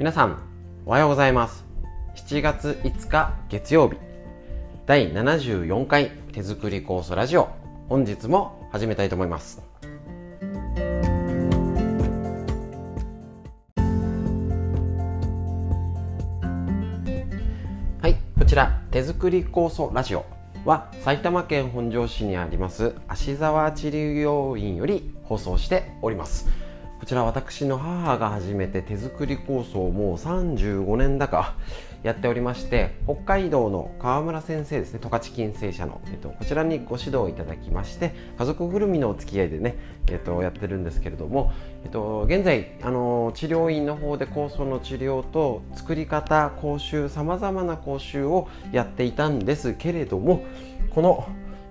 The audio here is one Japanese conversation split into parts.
皆さんおはようございます。7月5日月曜日。第74回手作り酵素ラジオ。本日も始めたいと思います。はいこちら手作り酵素ラジオ。は埼玉県本庄市にあります芦沢治療院より放送しております。こちら私の母が始めて手作り構想をもう35年だかやっておりまして北海道の川村先生ですね十勝金星社の、えっと、こちらにご指導いただきまして家族ぐるみのお付き合いでね、えっと、やってるんですけれども、えっと、現在あの治療院の方で酵素の治療と作り方講習さまざまな講習をやっていたんですけれどもこの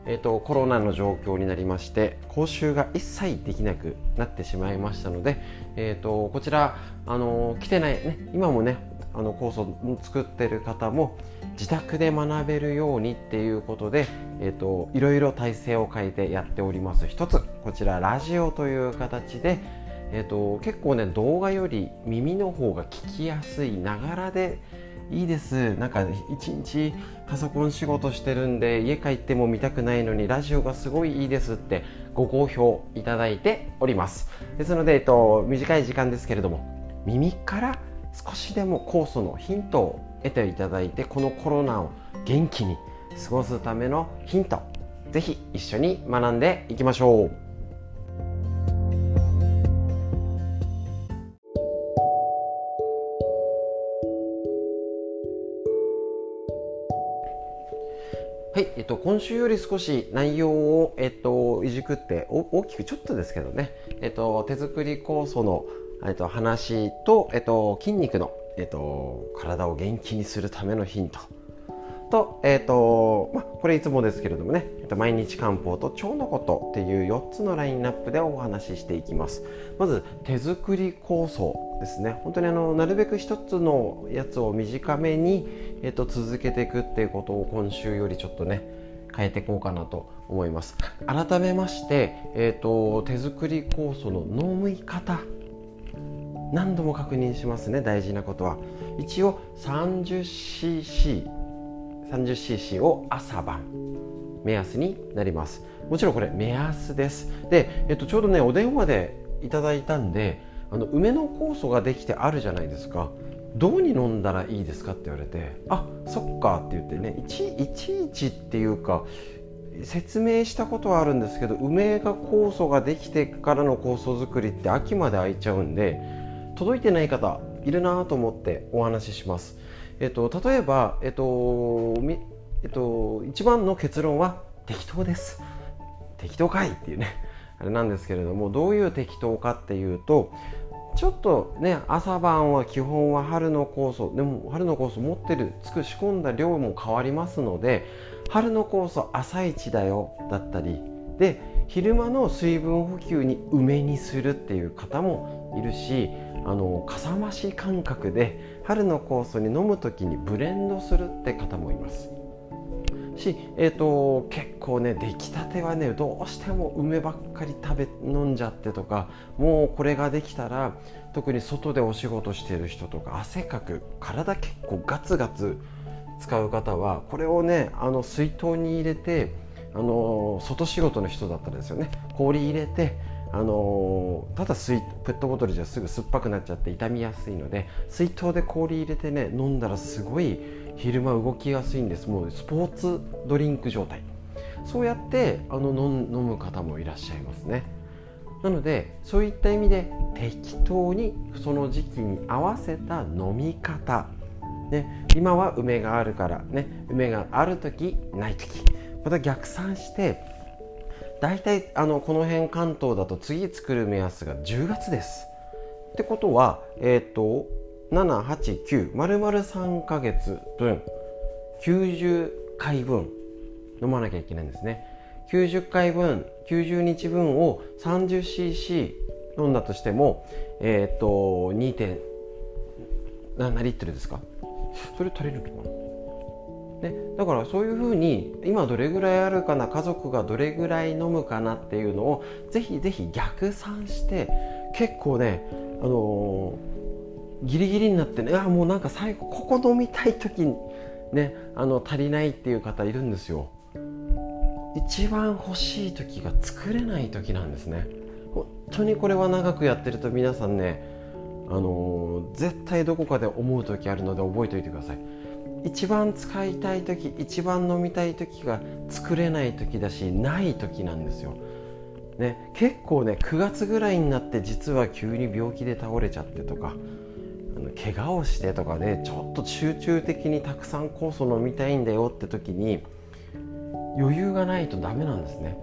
えーと、コロナの状況になりまして講習が一切できなくなってしまいましたので、えーと、こちらあの来てない、ね、今もねあのコースを作ってる方も自宅で学べるようにっていうことで、えーと、いろいろ体制を変えてやっております。一つこちらラジオという形で、えー、と結構ね動画より耳の方が聞きやすいながらでいいです。なんか一日パソコン仕事してるんで家帰っても見たくないのにラジオがすごいいいですってご好評いただいております。ですので、えっと、短い時間ですけれども耳から少しでも酵素のヒントを得ていただいてこのコロナを元気に過ごすためのヒントぜひ一緒に学んでいきましょう。と、今週より少し内容を、えっと、いじくって大きくちょっとですけどね、えっと、手作り酵素の、えっと、話と、えっと、筋肉の、えっと、体を元気にするためのヒント。と、えっとま、これいつもですけれどもね、えっと、毎日漢方と腸のことっていう4つのラインナップでお話ししていきます。まず手作り酵素ですね。本当にあのなるべく一つのやつを短めに、えっと、続けていくっていうことを今週よりちょっとね変えていこうかなと思います。改めまして、えっと、手作り酵素の飲み方何度も確認しますね大事なことは。一応 30cc30cc を朝晩目安になります。もちろんこれ目安です。で、えっと、ちょうどねお電話でいただいたんであの梅の酵素ができてあるじゃないですか。どうに飲んだらいいですかって言われてあそっかって言ってねいちいちいちっていうか説明したことはあるんですけど梅が酵素ができてからの酵素作りって秋まで空いちゃうんで届いてない方いるなと思ってお話しします。えっと、例えば、えっとえっと、一番の結論は適当です。適当かいっていうねあれなんですけれどもどういう適当かっていうとちょっとね朝晩は基本は春の酵素でも春の酵素持ってるつく仕込んだ量も変わりますので春の酵素朝一だよだったりで昼間の水分補給に梅にするっていう方もいるしあのかさ増し感覚で春の酵素に飲む時にブレンドするって方もいます。し、えーと、結構ね出来たてはねどうしても梅ばっかり食べ飲んじゃってとかもうこれができたら特に外でお仕事してる人とか汗かく体結構ガツガツ使う方はこれをねあの水筒に入れてあの外仕事の人だったらですよね氷入れてあのただ水ペットボトルじゃすぐ酸っぱくなっちゃって傷みやすいので水筒で氷入れてね飲んだらすごい昼間動きやすいんです。もうスポーツドリンク状態。そうやってあの飲む方もいらっしゃいますね。なのでそういった意味で適当にその時期に合わせた飲み方、ね、今は梅があるからね梅がある時ない時。また逆算して大体あのこの辺関東だと次作る目安が10月です。ってことはえっ、ー、と789丸々3ヶ月分90回分飲まなきゃいけないんですね。90回分90日分を 30cc 飲んだとしてもえっ、ー、と2.7リットルですか？それ足りるのかな？ね、だからそういうふうに今どれぐらいあるかな家族がどれぐらい飲むかなっていうのをぜひぜひ逆算して結構ね、あのーギリギリになってねあもうなんか最後ここ飲みたい時にねあの足りないっていう方いるんですよ。一番欲しい時が作れない時なんですね。本当にこれは長くやってると皆さんねあのー、絶対どこかで思う時あるので覚えておいてください。一番使いたい時一番飲みたい時が作れない時だしない時なんですよ、ね、結構ね9月ぐらいになって実は急に病気で倒れちゃってとか怪我をしてとかでちょっと集中的にたくさん酵素飲みたいんだよって時に余裕がないとダメなんですね。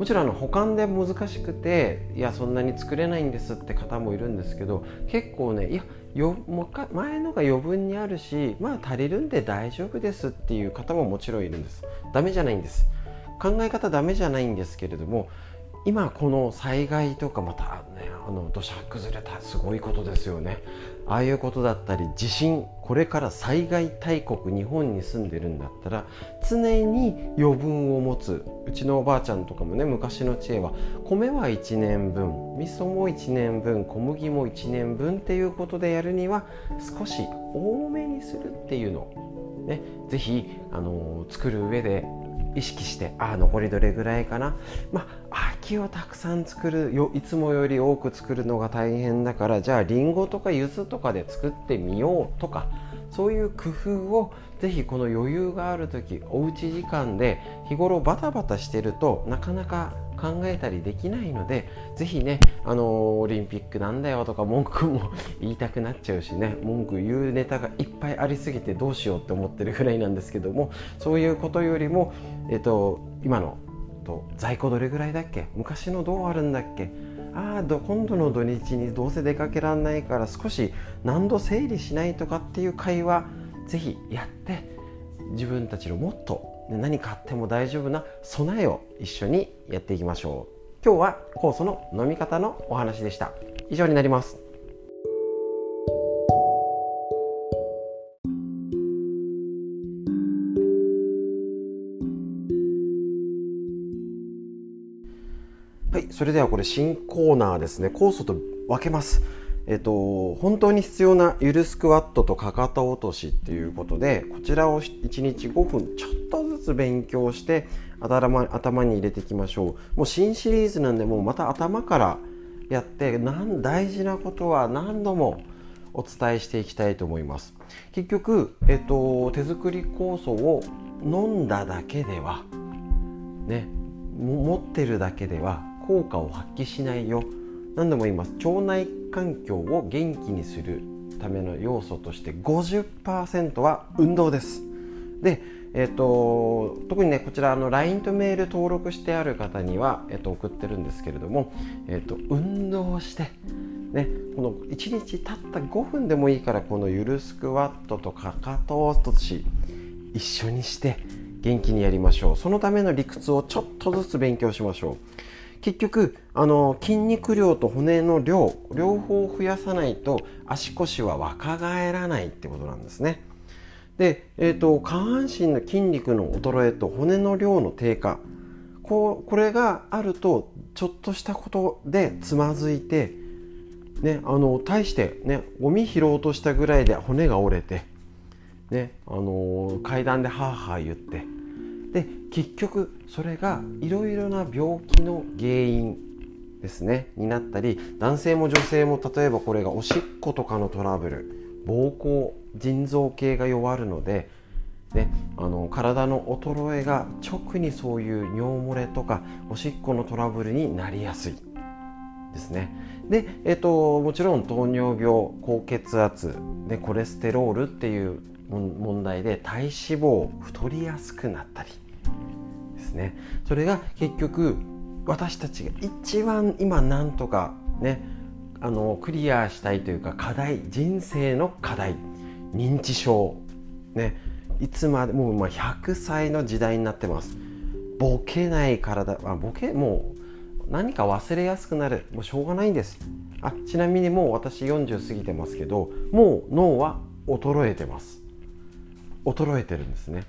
もちろんあの保管で難しくていやそんなに作れないんですって方もいるんですけど結構ねいやよ前のが余分にあるしまあ足りるんで大丈夫ですっていう方ももちろんいるんです。ダメじゃないんです。考え方ダメじゃないんですけれども今この災害とかまたねあの土砂崩れたすごいことですよね。ああいうことだったり地震これから災害大国日本に住んでるんだったら常に余分を持つうちのおばあちゃんとかもね昔の知恵は米は1年分味噌も1年分小麦も1年分っていうことでやるには少し多めにするっていうのをね是非あの作る上で意識してあ残りどれぐらいかな。まあ秋をたくさん作るよいつもより多く作るのが大変だからじゃありんごとか柚子とかで作ってみようとかそういう工夫をぜひこの余裕がある時おうち時間で日頃バタバタしてるとなかなか考えたりできないのでぜひね、あのー、オリンピックなんだよとか文句も言いたくなっちゃうしね文句言うネタがいっぱいありすぎてどうしようって思ってるぐらいなんですけどもそういうことよりも、えっと、今のと在庫どれぐらいだっけ？昔のどうあるんだっけ？ああ今度の土日にどうせ出かけられないから少し何度整理しないとかっていう会話ぜひやって自分たちのもっと何買っても大丈夫な備えを一緒にやっていきましょう。今日は酵素の飲み方のお話でした。以上になります。はいそれではこれ新コーナーですね。酵素と分けます。えっと、本当に必要なゆるスクワットとかかと落としっていうことでこちらを1日5分ちょっとずつ勉強して頭頭に入れていきましょう。もう新シリーズなんでもうまた頭からやってなん大事なことは何度もお伝えしていきたいと思います。結局、えっと、手作り酵素を飲んだだけではね持ってるだけでは効果を発揮しないよ。何度も言います。腸内環境を元気にするための要素として50%は運動です。で、えーと、特にねこちらの LINE とメール登録してある方には、えーと、送ってるんですけれども、えーと、と運動してね、この1日たった5分でもいいからこのゆるスクワットとかかと落とし一緒にして元気にやりましょう。そのための理屈をちょっとずつ勉強しましょう。結局あの筋肉量と骨の量両方増やさないと足腰は若返らないってことなんですね。で、えーと、下半身の筋肉の衰えと骨の量の低下。こうこれがあるとちょっとしたことでつまずいてねあの対してねゴミ拾おうとしたぐらいで骨が折れてねあの階段でハーハー言ってで結局それがいろいろな病気の原因ですねになったり男性も女性も例えばこれがおしっことかのトラブル膀胱腎臓系が弱るので、ね、あの体の衰えが直にそういう尿漏れとかおしっこのトラブルになりやすいですね。で、えっと、もちろん糖尿病高血圧でコレステロールっていう問題で体脂肪太りやすくなったりですね。それが結局私たちが一番今なんとかねあのクリアしたいというか課題人生の課題認知症ね。いつまでもう100歳の時代になってます。ボケない体あボケもう何か忘れやすくなる。もうしょうがないんです。あちなみにもう私40過ぎてますけどもう脳は衰えてます。衰えてるんですね。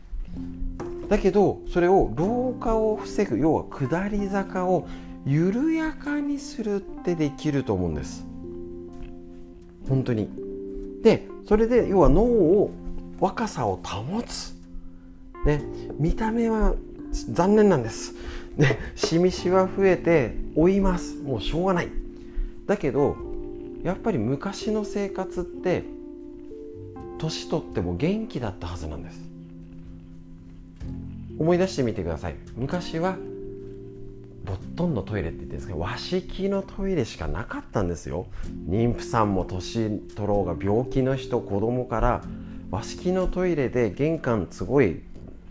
だけどそれを老化を防ぐ要は下り坂を緩やかにするってできると思うんです。本当に。でそれで要は脳を若さを保つ、ね、見た目は残念なんです、ね、しみしは増えて老います。もうしょうがない。だけどやっぱり昔の生活って年取っても元気だったはずなんです。思い出してみてください。昔はボットンのトイレって言ってるんですけど和式のトイレしかなかったんですよ。妊婦さんも年取ろうが病気の人子供から和式のトイレで玄関すごい、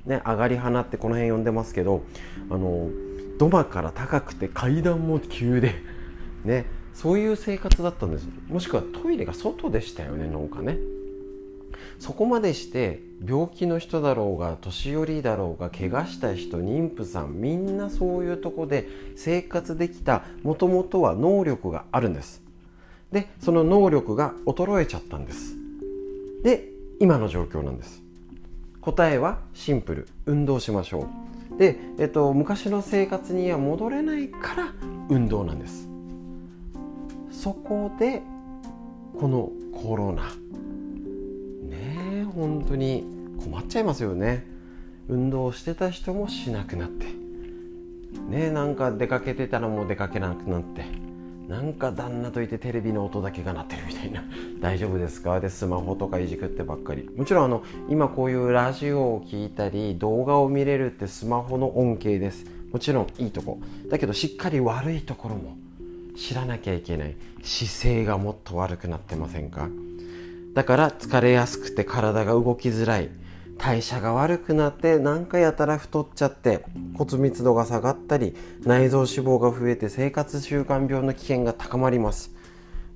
ね、上がり花ってこの辺呼んでますけどあの土間から高くて階段も急でねそういう生活だったんです。もしくはトイレが外でしたよねなんかね。そこまでして病気の人だろうが年寄りだろうが怪我した人妊婦さんみんなそういうとこで生活できたもともとは能力があるんです。でその能力が衰えちゃったんです。で今の状況なんです。答えはシンプル。運動しましょう。で、えっと、昔の生活には戻れないから運動なんです。そこでこのコロナ。本当に困っちゃいますよね。運動してた人もしなくなって。ねなんか出かけてたらもう出かけなくなって。なんか旦那といてテレビの音だけが鳴ってるみたいな。大丈夫ですか？でスマホとかいじくってばっかり。もちろんあの今こういうラジオを聴いたり動画を見れるってスマホの恩恵です。もちろんいいとこ。だけどしっかり悪いところも知らなきゃいけない。姿勢がもっと悪くなってませんか？だから疲れやすくて体が動きづらい。代謝が悪くなって何かやたら太っちゃって骨密度が下がったり内臓脂肪が増えて生活習慣病の危険が高まります。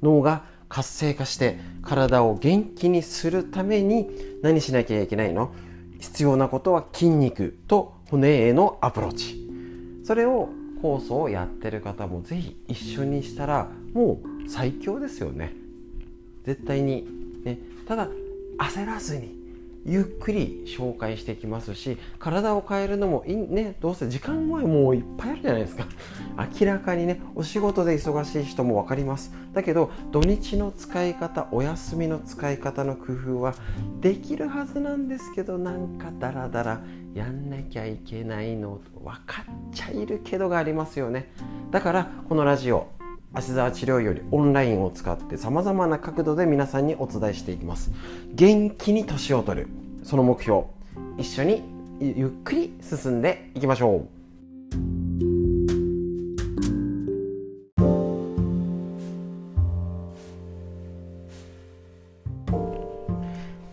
脳が活性化して体を元気にするために何しなきゃいけないの？必要なことは筋肉と骨へのアプローチ。それを酵素をやってる方もぜひ一緒にしたらもう最強ですよね。絶対に、ただ焦らずにゆっくり紹介していきますし体を変えるのもいいね。どうせ時間はもういっぱいあるじゃないですか。明らかにねお仕事で忙しい人も分かります。だけど土日の使い方お休みの使い方の工夫はできるはずなんですけどなんかダラダラやんなきゃいけないの分かっちゃいるけどがありますよね。だからこのラジオ芦沢治療よりオンラインを使ってさまざまな角度で皆さんにお伝えしていきます。元気に年を取る。その目標。一緒にゆっくり進んでいきましょう。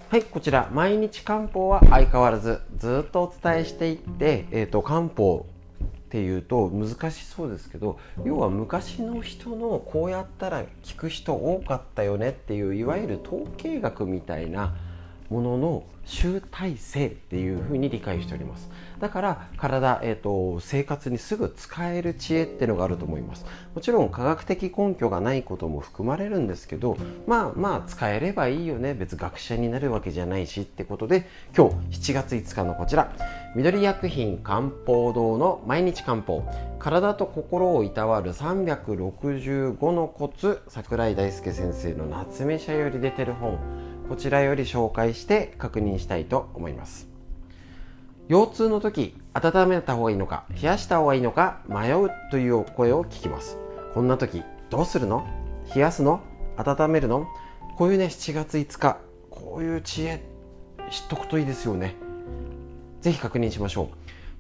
はい、こちら。毎日漢方は相変わらずずっとお伝えしていって、えーと漢方っていうと難しそうですけど要は昔の人のこうやったら聞く人多かったよねっていういわゆる統計学みたいなものの集大成っていうふうに理解しております。だから体、えーと、生活にすぐ使える知恵っていうのがあると思います。もちろん科学的根拠がないことも含まれるんですけどまあまあ使えればいいよね。別学者になるわけじゃないしってことで今日7月5日のこちら。緑薬品漢方堂の毎日漢方。体と心をいたわる365のコツ。桜井大輔先生の夏目社より出てる本。こちらより紹介して確認したいと思います。腰痛の時温めた方がいいのか冷やした方がいいのか迷うという声を聞きます。こんな時どうするの？冷やすの？温めるの？こういうね7月5日こういう知恵知っとくといいですよね。ぜひ確認しましょう。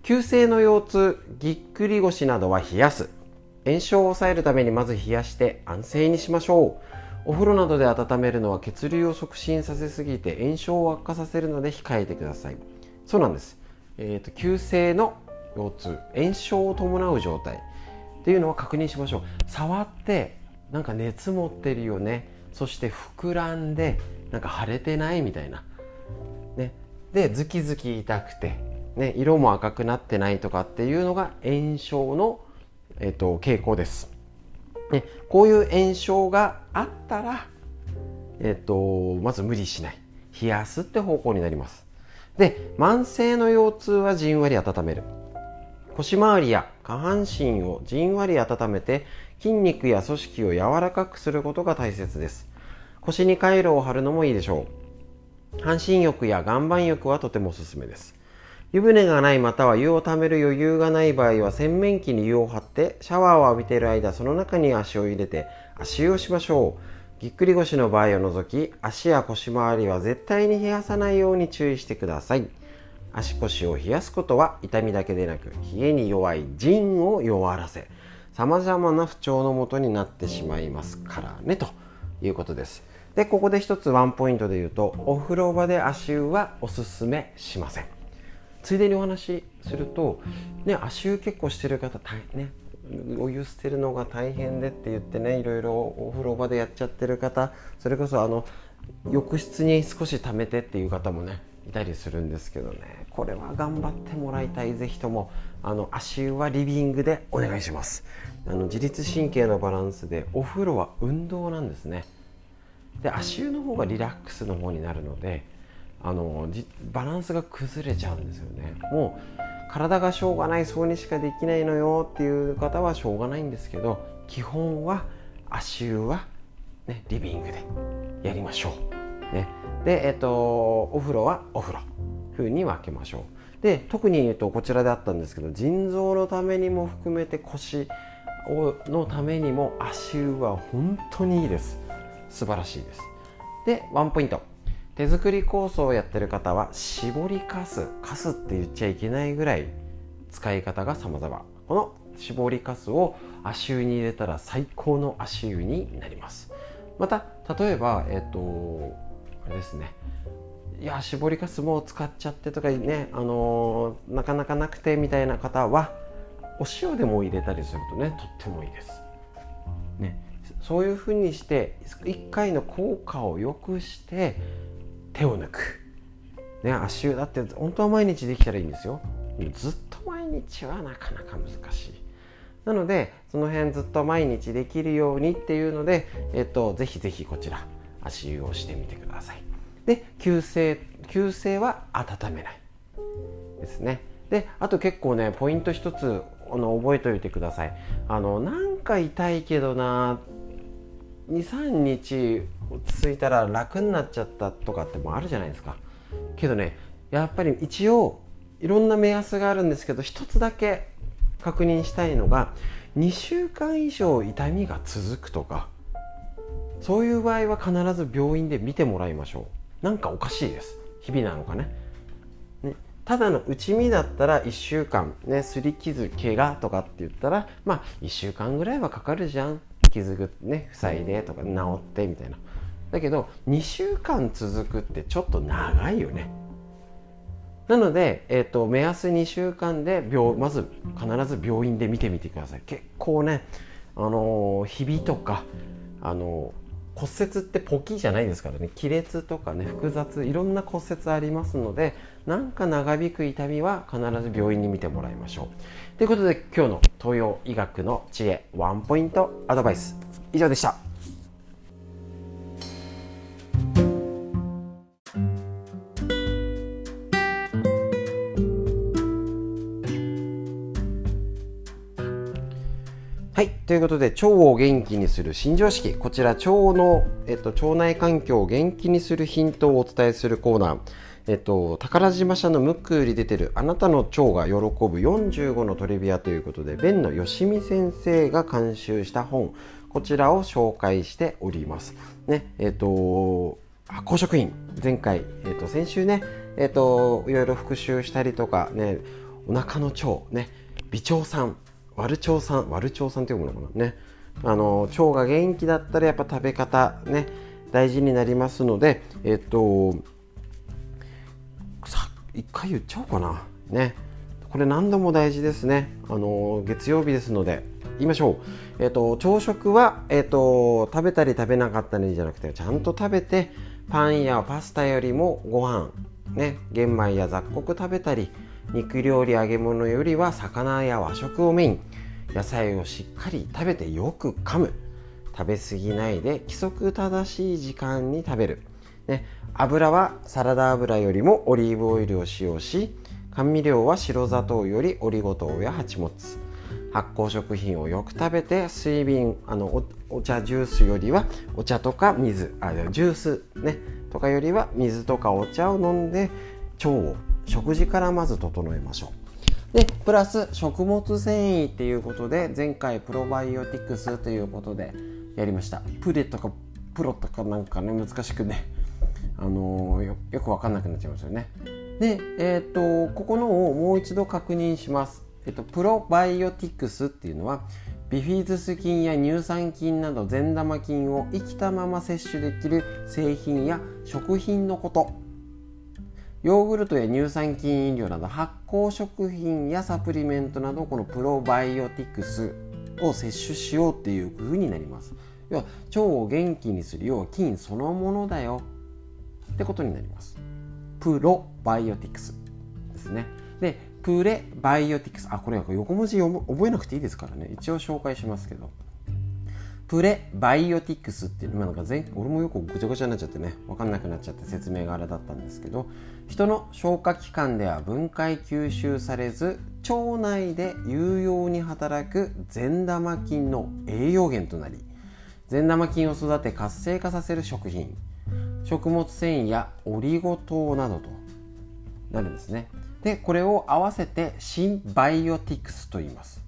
急性の腰痛ぎっくり腰などは冷やす。炎症を抑えるためにまず冷やして安静にしましょう。お風呂などで温めるのは血流を促進させすぎて炎症を悪化させるので控えてください。そうなんです、えーと、急性の腰痛炎症を伴う状態っていうのは確認しましょう。触ってなんか熱持ってるよね。そして膨らんでなんか腫れてないみたいな、ね、でズキズキ痛くて、ね、色も赤くなってないとかっていうのが炎症の、えーと傾向です。ね、こういう炎症があったら、えっと、まず無理しない。冷やすって方向になります。で慢性の腰痛はじんわり温める。腰回りや下半身をじんわり温めて筋肉や組織を柔らかくすることが大切です。腰に回路を貼るのもいいでしょう。半身浴や岩盤浴はとてもおすすめです。湯船がないまたは湯をためる余裕がない場合は洗面器に湯を張ってシャワーを浴びている間その中に足を入れて足湯をしましょう。ぎっくり腰の場合を除き足や腰回りは絶対に冷やさないように注意してください。足腰を冷やすことは痛みだけでなく冷えに弱い腎を弱らせさまざまな不調のもとになってしまいますからねということです。でここで一つワンポイントで言うとお風呂場で足湯はおすすめしません。ついでにお話しすると、ね、足湯結構してる方大変ね。お湯捨てるのが大変でって言ってねいろいろお風呂場でやっちゃってる方それこそあの浴室に少し溜めてっていう方もねいたりするんですけどね。これは頑張ってもらいたい。ぜひともあの足湯はリビングでお願いします。あの自律神経のバランスでお風呂は運動なんですね。で足湯の方がリラックスの方になるのであのバランスが崩れちゃうんですよね。もう体がしょうがないそうにしかできないのよっていう方はしょうがないんですけど基本は足湯は、ね、リビングでやりましょう、ね、で、えっと、お風呂はお風呂風に分けましょう。で特に、えっと、こちらであったんですけど腎臓のためにも含めて腰のためにも足湯は本当にいいです。素晴らしいです。でワンポイント。手作り酵素をやってる方は絞りかすかすって言っちゃいけないぐらい使い方が様々。この絞りかすを足湯に入れたら最高の足湯になります。また例えばえっ、とあれですね。いや絞りかすも使っちゃってとかねあのー、なかなかなくてみたいな方はお塩でも入れたりするとねとってもいいです。ね。そういうふうにして1回の効果を良くして手を抜く、ね、足湯だって本当は毎日できたらいいんですよ。ずっと毎日はなかなか難しい。なのでその辺ずっと毎日できるようにっていうので、えっと、ぜひぜひこちら足湯をしてみてください。で急性急性は温めない。ですね。であと結構ねポイント一つあの覚えておいてください。あのなんか痛いけどな23日落ち着いたら楽になっちゃったとかってもあるじゃないですか。けどねやっぱり一応いろんな目安があるんですけど一つだけ確認したいのが2週間以上痛みが続くとかそういう場合は必ず病院で見てもらいましょう。なんかおかしいです。日々なのかね。ねただの内身だったら1週間ね擦り傷怪我とかって言ったらまあ1週間ぐらいはかかるじゃん。傷ぐね塞いでとか治ってみたいな。だけど2週間続くってちょっと長いよね。なので、えーと、目安2週間で病まず必ず病院で見てみてください。結構ねあのひびとかあの骨折ってポキじゃないですからね。亀裂とかね複雑いろんな骨折ありますのでなんか長引く痛みは必ず病院に見てもらいましょうということで今日の東洋医学の知恵ワンポイントアドバイス以上でしたはい。ということで、腸を元気にする新常識。こちら、腸の、えっと、腸内環境を元気にするヒントをお伝えするコーナー。えっと、宝島社のムックより出てるあなたの腸が喜ぶ45のトリビアということで、弁のよしみ先生が監修した本、こちらを紹介しております。ね、えっと、発酵食品、前回、えっと、先週ね、えっと、いろいろ復習したりとか、ね、お腹の腸、ね、微腸酸、ワル腸酸ワル腸酸って読むのかな？ねあの腸が元気だったらやっぱ食べ方ね大事になりますのでえっと一回言っちゃおうかな。ね。これ何度も大事ですね。あの月曜日ですので。言いましょう。えっと朝食はえっと食べたり食べなかったりじゃなくてちゃんと食べてパンやパスタよりもご飯。ね。玄米や雑穀食べたり肉料理揚げ物よりは魚や和食をメイン。野菜をしっかり食べてよく噛む。食べ過ぎないで規則正しい時間に食べる、ね、油はサラダ油よりもオリーブオイルを使用し甘味料は白砂糖よりオリゴ糖や蜂蜜発酵食品をよく食べて水瓶あのお茶ジュースよりはお茶とか水あジュースねとかよりは水とかお茶を飲んで腸を食事からまず整えましょう。でプラス食物繊維っていうことで前回プロバイオティクスということでやりました。プレとかプロとかなんかね難しくね。あの、よく分かんなくなっちゃいますよね。でえっ、ー、とここのをもう一度確認します。えっと、プロバイオティクスっていうのはビフィズス菌や乳酸菌など善玉菌を生きたまま摂取できる製品や食品のこと。ヨーグルトや乳酸菌飲料など発酵食品やサプリメントなどこのプロバイオティクスを摂取しようっていうふうになります。要は腸を元気にする要は菌そのものだよ。ってことになります。プロバイオティクスですね。でプレバイオティクス。あこれ横文字覚えなくていいですからね。一応紹介しますけど。プレバイオティクスっていうなんか全俺もよくぐちゃぐちゃになっちゃってね。分かんなくなっちゃって説明があれだったんですけど。人の消化器官では分解吸収されず腸内で有用に働く善玉菌の栄養源となり善玉菌を育て活性化させる食品。食物繊維やオリゴ糖などとなるんですね。でこれを合わせてシンバイオティクスと言います。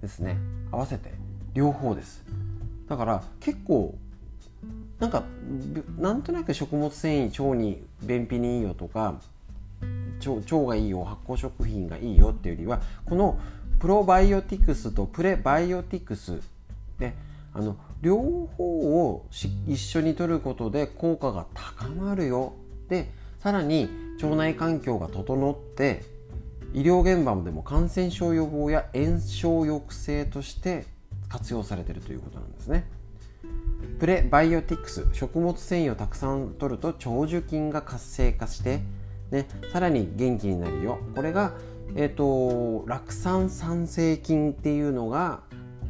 ですね。合わせて両方です。だから結構なんかなんとなく食物繊維腸に便秘にいいよとか腸腸がいいよ発酵食品がいいよっていうよりはこのプロバイオティクスとプレバイオティクスであの両方を一緒に取ることで効果が高まるよでさらに腸内環境が整って医療現場でも感染症予防や炎症抑制として活用されているということなんですね。プレバイオティクス食物繊維をたくさん摂ると長寿菌が活性化して、ね、さらに元気になるよこれが、えーと、酪酸酸性菌っていうのが、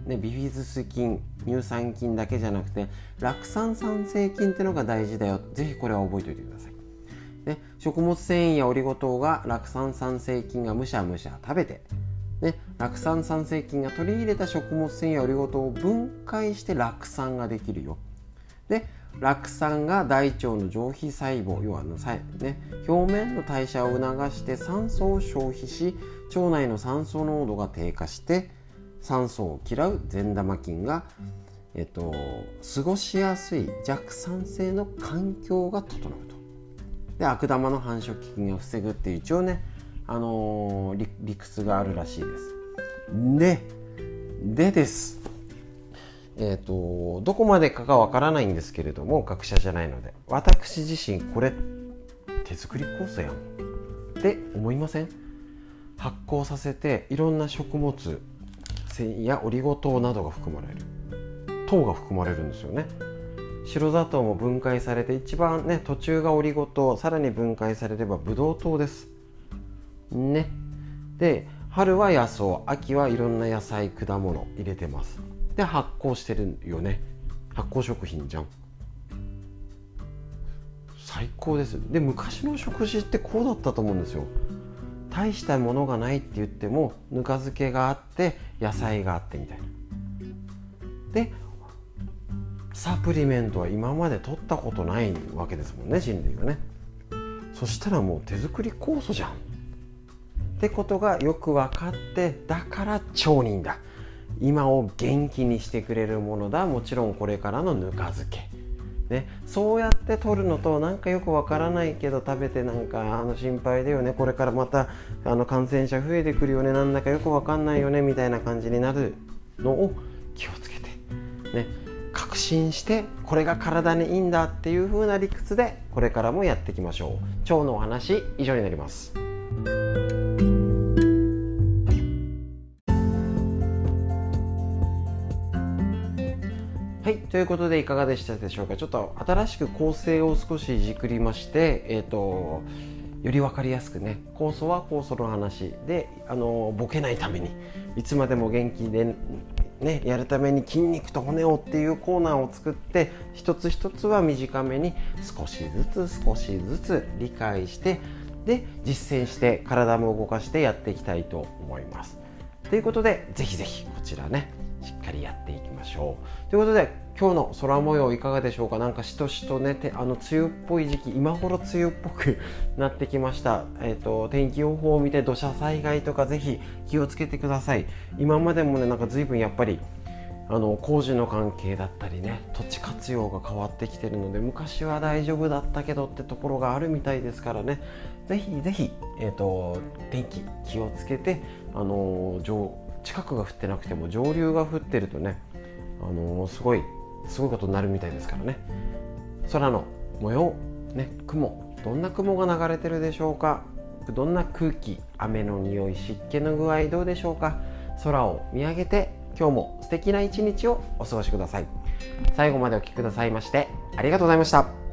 ね、ビフィズス菌乳酸菌だけじゃなくて酪酸酸性菌ってのが大事だよぜひこれは覚えておいてください。ね、食物繊維やオリゴ糖が酪酸酸性菌がむしゃむしゃ食べて、酪酸酸性菌が取り入れた食物繊維やオリゴ糖を分解して酪酸ができるよ。で酪酸が大腸の上皮細胞要はの、ね、表面の代謝を促して酸素を消費し腸内の酸素濃度が低下して酸素を嫌う善玉菌が、えっと、過ごしやすい弱酸性の環境が整うと。で悪玉の繁殖菌を防ぐっていう一応ね、あのー、理屈があるらしいです。ででですえっ、ー、とどこまでかがわからないんですけれども学者じゃないので私自身これ手作り酵素やんって思いません？発酵させていろんな食物繊維やオリゴ糖などが含まれる糖が含まれるんですよね。白砂糖も分解されて一番ね途中がオリゴ糖さらに分解されればブドウ糖です。ね。で春は野草秋はいろんな野菜果物入れてます。で発酵してるよね。発酵食品じゃん。最高です。で昔の食事ってこうだったと思うんですよ。大したものがないって言ってもぬか漬けがあって野菜があってみたいな。でサプリメントは今まで取ったことないわけですもんね人類がね。そしたらもう手作り酵素じゃん。ってことがよく分かってだから町人だ。今を元気にしてくれるものだ。もちろんこれからのぬか漬け。ね、そうやって取るのとなんかよくわからないけど食べてなんかあの心配だよね。これからまたあの感染者増えてくるよね。なんだかよくわかんないよね。みたいな感じになるのを気をつけて。ね。確信してこれが体にいいんだっていう風な理屈でこれからもやっていきましょう。腸のお話以上になります。ということでいかがでしたでしょうか。ちょっと新しく構成を少しいじくりましてえ、ー、とより分かりやすくね。酵素は酵素の話であのボケないために。いつまでも元気でね、やるために筋肉と骨をっていうコーナーを作って一つ一つは短めに少しずつ少しずつ理解してで実践して体も動かしてやっていきたいと思います。ということでぜひぜひこちらねしっかりやっていきましょう。ということで今日の空模様いかがでしょうか？なんかしとしとねてあの梅雨っぽい時期今頃梅雨っぽくなってきました、えーと、天気予報を見て土砂災害とかぜひ気をつけてください。今までもねなんか随分やっぱりあの工事の関係だったりね土地活用が変わってきてるので昔は大丈夫だったけどってところがあるみたいですからね。ぜひぜひ、えーと、天気気をつけて、あの上近くが降ってなくても上流が降ってるとね、あのすごいすごいことになるみたいですからね。空の模様、ね、雲どんな雲が流れてるでしょうか？どんな空気雨の匂い湿気の具合どうでしょうか？空を見上げて今日も素敵な一日をお過ごしください。最後までお聴きくださいましてありがとうございました。